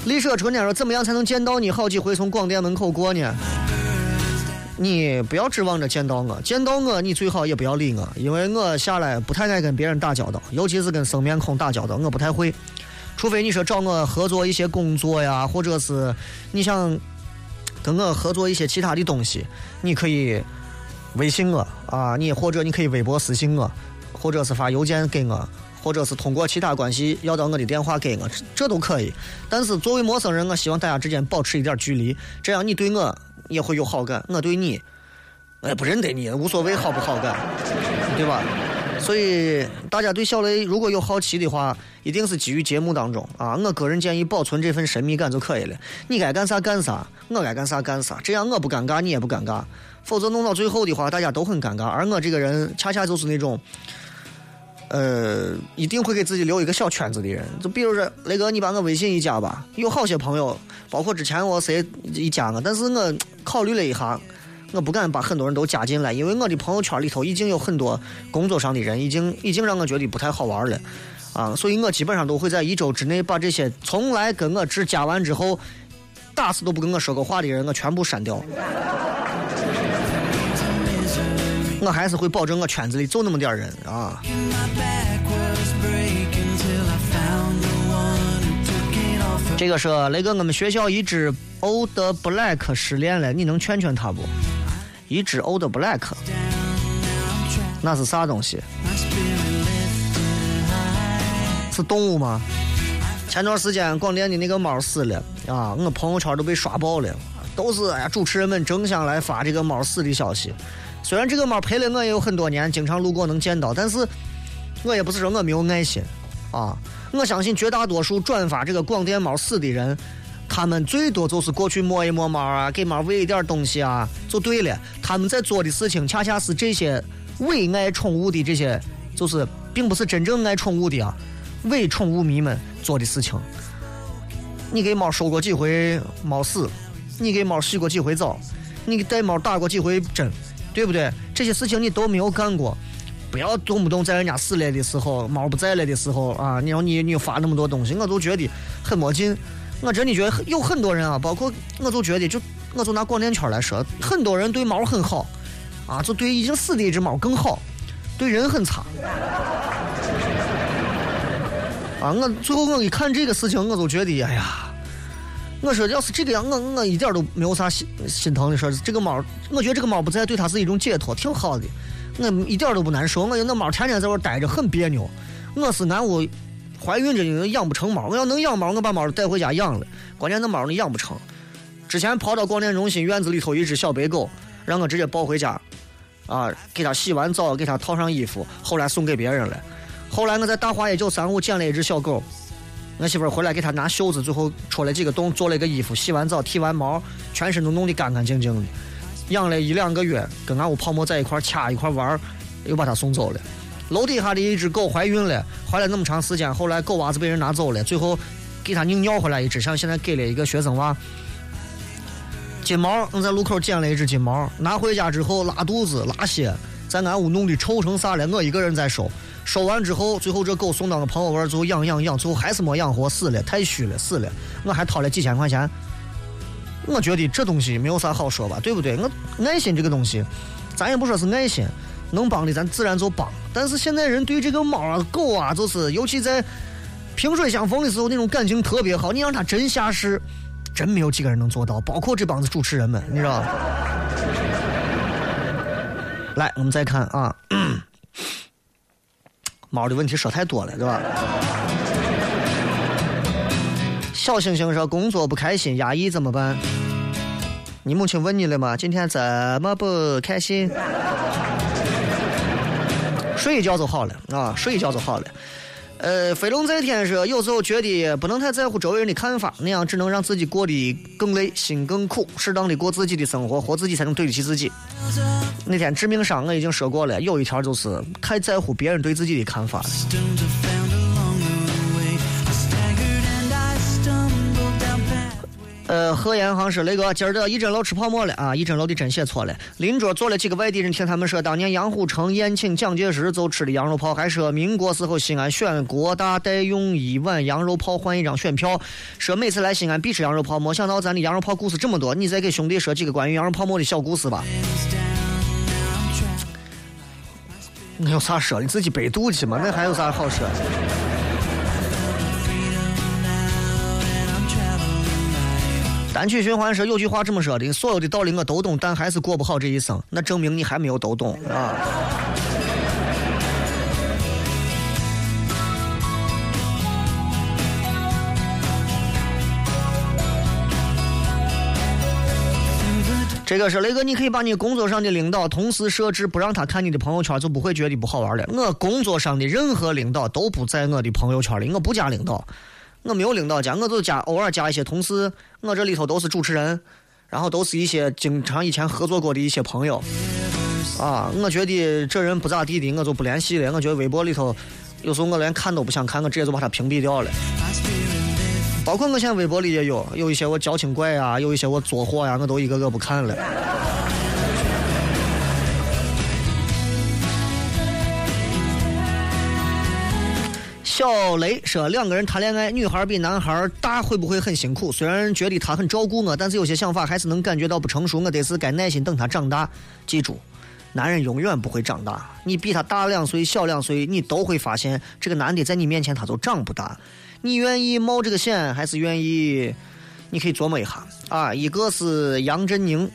丽舍春天说怎么样才能见到你好几回从广电门口过呢？你不要指望着见到我，见到我你最好也不要理我，因为我下来不太爱跟别人打交道，尤其是跟生面孔打交道，我不太会。除非你说找我合作一些工作呀，或者是你想。跟我合作一些其他的东西，你可以微信我啊，你或者你可以微博私信我，或者是发邮件给我，或者是通过其他关系要到我的电话给我，这都可以。但是作为陌生人，我希望大家之间保持一点距离，这样你对我也会有好感，我对你，我也不认得你，无所谓好不好感，对吧？所以大家对小雷如果有好奇的话，一定是基于节目当中啊。我个人建议保存这份神秘感就可以了。你该干啥干啥，我该干啥干啥，这样我不尴尬，你也不尴尬。否则弄到最后的话，大家都很尴尬。而我这个人恰恰就是那种，呃，一定会给自己留一个小圈子的人。就比如说雷哥，你把我微信一加吧，有好些朋友，包括之前我谁一加我，但是我考虑了一下。我不敢把很多人都加进来，因为我的朋友圈里头已经有很多工作上的人，已经已经让我觉得不太好玩了，啊，所以我基本上都会在一周之内把这些从来跟我只加完之后打死都不跟我说过话的人，我全部删掉。我还是会保证我圈子里就那么点人啊。这个说雷哥，我们学校一只 Old Black 失恋了，你能劝劝他不？一只 Old Black，那是啥东西？是动物吗？前段时间广电的那个猫死了啊，我朋友圈都被刷爆了，都是哎呀主持人们争相来发这个猫死的消息。虽然这个猫陪了我也有很多年，经常路过能见到，但是我也不是说我没有爱心啊。我相信绝大多数转发这个广电猫死的人，他们最多就是过去摸一摸猫啊，给猫喂一点东西啊，就对了。他们在做的事情恰恰是这些伪爱宠物的这些，就是并不是真正爱宠物的啊。伪宠物迷们做的事情，你给猫收过几回猫屎，你给猫洗过几回澡，你给带猫打过几回针，对不对？这些事情你都没有干过，不要动不动在人家死了的时候，猫不在了的时候啊，你让你你发那么多东西，我都觉得很没劲。我真的觉得有很多人啊，包括我就觉得，就我就拿广电圈来说，很多人对猫很好，啊，就对已经死的一只猫更好，对人很差。啊！我最后我一看这个事情，我就觉得，哎呀，我说要是这个样，我我一点都没有啥心心疼的。说这个猫，我觉得这个猫不在，对它是一种解脱，挺好的。我一点都不难受。我那猫天天在我待着，很别扭。我是俺屋怀孕着呢，养不成猫。我要能养猫，我把猫带回家养了。关键那猫你养不成。之前跑到广电中心院子里头一只小白狗，让我直接抱回家，啊，给它洗完澡，给它套上衣服，后来送给别人了。后来我在大华一九三五捡了一只小狗，我媳妇回来给它拿袖子，最后戳了几个洞，做了一个衣服，洗完澡剃完毛，全身都弄得干干净净的。养了一两个月，跟俺屋泡沫在一块掐一块玩，又把它送走了。楼底下的一只狗怀孕了，怀了那么长时间，后来狗娃子被人拿走了，最后给它拧尿回来一只，像现在给了一个学生娃。金毛，我在路口捡了一只金毛，拿回家之后拉肚子拉血，在俺屋弄得臭成啥了，我一个人在收。收完之后，最后这狗送到我朋友玩，最后养养养，最后还是没养活，死了，太虚了，死了。我还掏了几千块钱。我觉得这东西没有啥好说吧，对不对？我爱心这个东西，咱也不说是爱心，能帮的咱自然就帮。但是现在人对这个猫啊、狗啊，就是尤其在萍水相逢的时候，那种感情特别好。你让他真下世，真没有几个人能做到，包括这帮子主持人们，你知道？来，我们再看啊。猫的问题说太多了，对吧？小星星说工作不开心，压抑怎么办？你母亲问你了吗？今天怎么不开心？睡一觉就好了啊，睡一觉就好了。呃，飞龙在天说，有时候觉得不能太在乎周围人的看法，那样只能让自己过得更累，心更苦。适当的过自己的生活，活自己才能对得起自己。那天致命伤我已经说过了，有一条就是太在乎别人对自己的看法了。呃，贺延航说：“雷哥，今儿的一针楼吃泡沫了啊！一针楼的真写错了。邻桌坐了几个外地人，听他们说，当年杨虎城宴请蒋介石就吃的羊肉泡，还说民国时候西安选国大代用一碗羊肉泡换一张选票，说每次来西安必吃羊肉泡。没想到咱的羊肉泡故事这么多，你再给兄弟说几个关于羊肉泡馍的小故事吧。那有啥说？你自己百度去嘛，那还有啥好说？”单曲循环说有句话这么说的：所有的道理我都懂，但还是过不好这一生。那证明你还没有都懂啊！这个是雷哥，你可以把你工作上的领导、同事设置不让他看你的朋友圈，就不会觉得不好玩了。我工作上的任何领导都不在我的朋友圈里，我不加领导。我没有领导加，我就加偶尔加一些同事。我这里头都是主持人，然后都是一些经常以前合作过的一些朋友。啊，我觉得这人不咋地的，我就不联系了。我觉得微博里头，有时候我连看都不想看，我直接就把他屏蔽掉了。包括我现在微博里也有，有一些我矫情怪呀，有一些我作货呀，我都一个个不看了。小雷说：“两个人谈恋爱，女孩比男孩大，会不会很辛苦？虽然觉得他很照顾我，但是有些想法还是能感觉到不成熟。我得是该耐心等他长大。记住，男人永远不会长大。你比他大两岁、小两岁，你都会发现这个男的在你面前他都长不大。你愿意冒这个险，还是愿意？你可以琢磨一下啊。一个是杨振宁，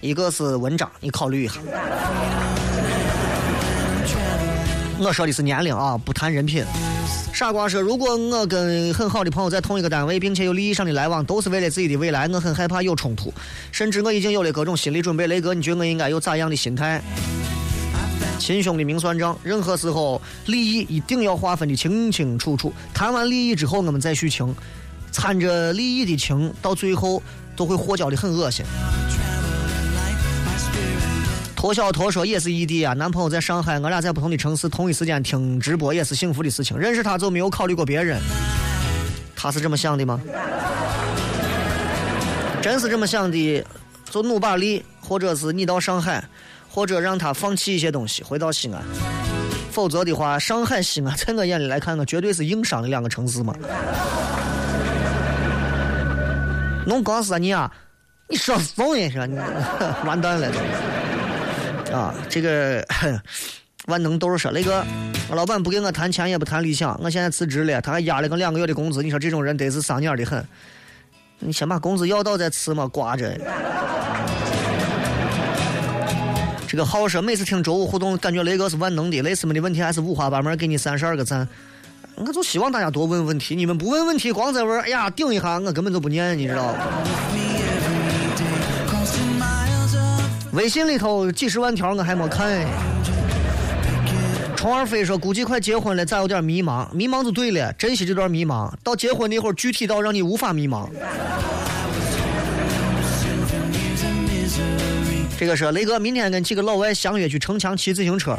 一个是文章，你考虑一下。我说的是年龄啊，不谈人品。傻瓜说：“如果我跟很好的朋友在同一个单位，并且有利益上的来往，都是为了自己的未来，我很害怕有冲突，甚至我已经有了各种心理准备。雷哥，你觉得我应该有咋样的心态？亲兄弟明算账，任何时候利益一定要划分的清清楚楚。谈完利益之后，我们再续情，掺着利益的情，到最后都会和交的很恶心。”脱小脱说也是异地啊，男朋友在上海，我俩在不同的城市，同一时间听直播也是幸福的事情。认识他就没有考虑过别人，他是这么想的吗？真是这么想的，就努把力，或者是你到上海，或者让他放弃一些东西，回到西安。否则的话，上海、西安在我眼里来看，我绝对是硬伤的两个城市嘛。弄光是你啊，你说怂也是，你 完蛋了。啊，这个 万能豆说：“雷哥，我老板不给我谈钱，也不谈理想，我现在辞职了，他还压了个两个月的工资。你说这种人得是丧眼的很。你先把工资要到再辞嘛，挂着。”这个好说，每次听周五互动，感觉雷哥是万能的，类似们的问题还是五花八门，给你三十二个赞。我就希望大家多问问题，你们不问问题，光在问，哎呀，顶一下，我根本就不念，你知道。微信里头几十万条我还没看。虫儿飞说：“估计快结婚了，咋有点迷茫？迷茫就对了，珍惜这段迷茫。到结婚那会儿，具体到让你无法迷茫。”这个是雷哥，明天跟几个老外相约去城墙骑自行车，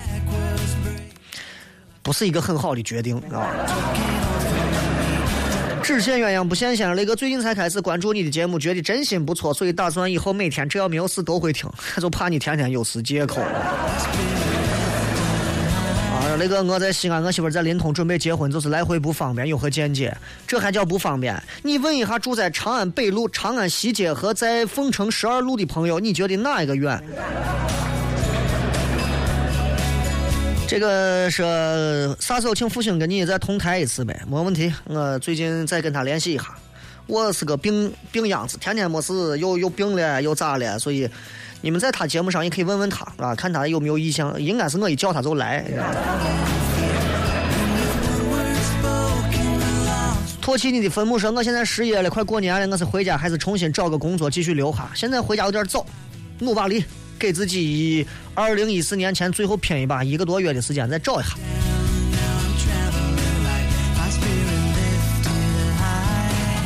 不是一个很好的决定啊。只羡鸳鸯不羡仙。雷哥最近才开始关注你的节目，觉得真心不错，所以打算以后每天只要没有事都会听，就怕你天天有事借口。啊，雷哥，我在西安，我媳妇在临潼准备结婚，就是来回不方便，有何见解？这还叫不方便？你问一下住在长安北路、长安西街和在凤城十二路的朋友，你觉得哪一个远？这个是啥时候请父亲跟你再同台一次呗？没问题，我最近再跟他联系一下。我是个病病秧子，天天没事又又病了又咋了，所以你们在他节目上也可以问问他啊，看他有没有意向。应该是我一叫他就来。唾弃你的坟墓说，我现在失业了，快过年了，我是回家还是重新找个工作继续留下？现在回家有点早，努把力。给自己二零一四年前最后拼一把，一个多月的时间再找一下。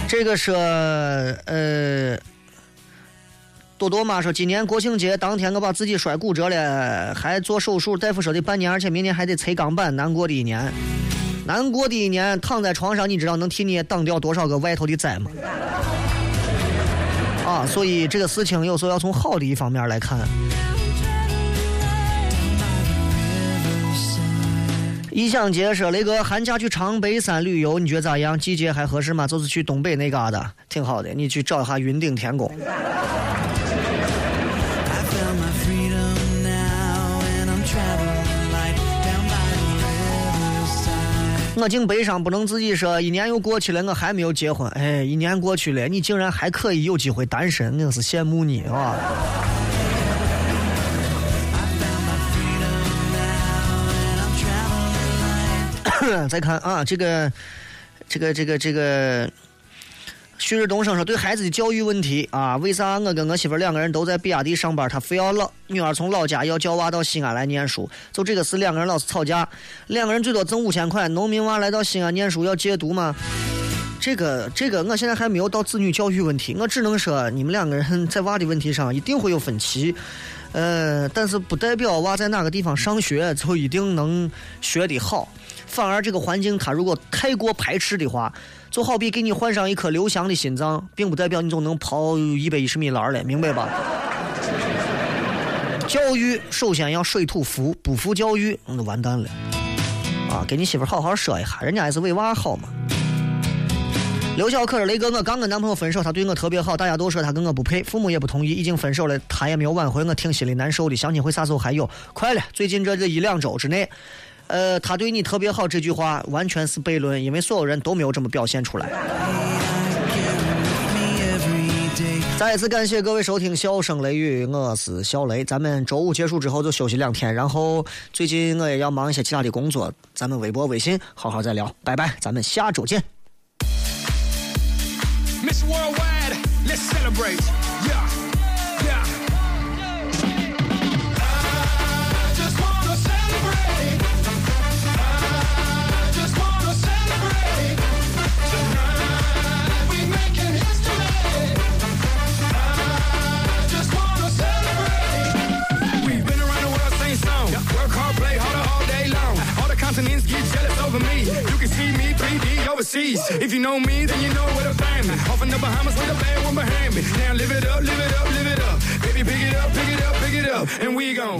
这个是呃，多多妈说，今年国庆节当天我把自己摔骨折了，还做手术，大夫说的半年，而且明年还得拆钢板，难过的一年。难过的一年，躺在床上，你知道能替你挡掉多少个外头的灾吗？啊，所以这个事情有时候要从好的一方面来看。一想节说：“雷哥，寒假去长白山旅游，你觉得咋样？季节还合适吗？就是去东北那嘎达，挺好的。你去找一下云顶天宫。”我竟悲伤不能自己说，一年又过去了，我还没有结婚。哎，一年过去了，你竟然还可以有机会单身，我是羡慕你啊！再看啊，这个，这个，这个，这个。旭日东升说：“对孩子的教育问题啊，为啥我跟我媳妇两个人都在比亚迪上班，他非要老女儿从老家要叫娃到西安来念书？就这个事，两个人老是吵架，两个人最多挣五千块。农民娃来到西安念书要戒毒吗？这个这个，我现在还没有到子女教育问题，我只能说你们两个人在娃的问题上一定会有分歧。呃，但是不代表娃在哪个地方上学就一定能学得好，反而这个环境他如果太过排斥的话。”就好比给你换上一颗刘翔的心脏，并不代表你就能跑一百一十米栏了，明白吧？教育首先要水土服，不服教育那就完蛋了。啊，给你媳妇好好说一下，人家也是为娃好嘛。刘小可是雷哥，我刚跟男朋友分手，他对我特别好，大家都说他跟我不配，父母也不同意，已经分手了，他也没有挽回，我挺心里难受的。相亲会啥时候还有？快了，最近这这一两周之内，呃，他对你特别好这句话完全是悖论，因为所有人都没有这么表现出来。再一次感谢各位收听《笑声雷雨》，我是小雷。咱们周五结束之后就休息两天，然后最近我也要忙一些其他的工作，咱们微博、微信好好再聊，拜拜，咱们下周见。Miss Worldwide, let's celebrate. Overseas. If you know me, then you know to find me. Off in the Bahamas with a bad one behind me. Now live it up, live it up, live it up. Baby, pick it up, pick it up, pick it up. And we gon'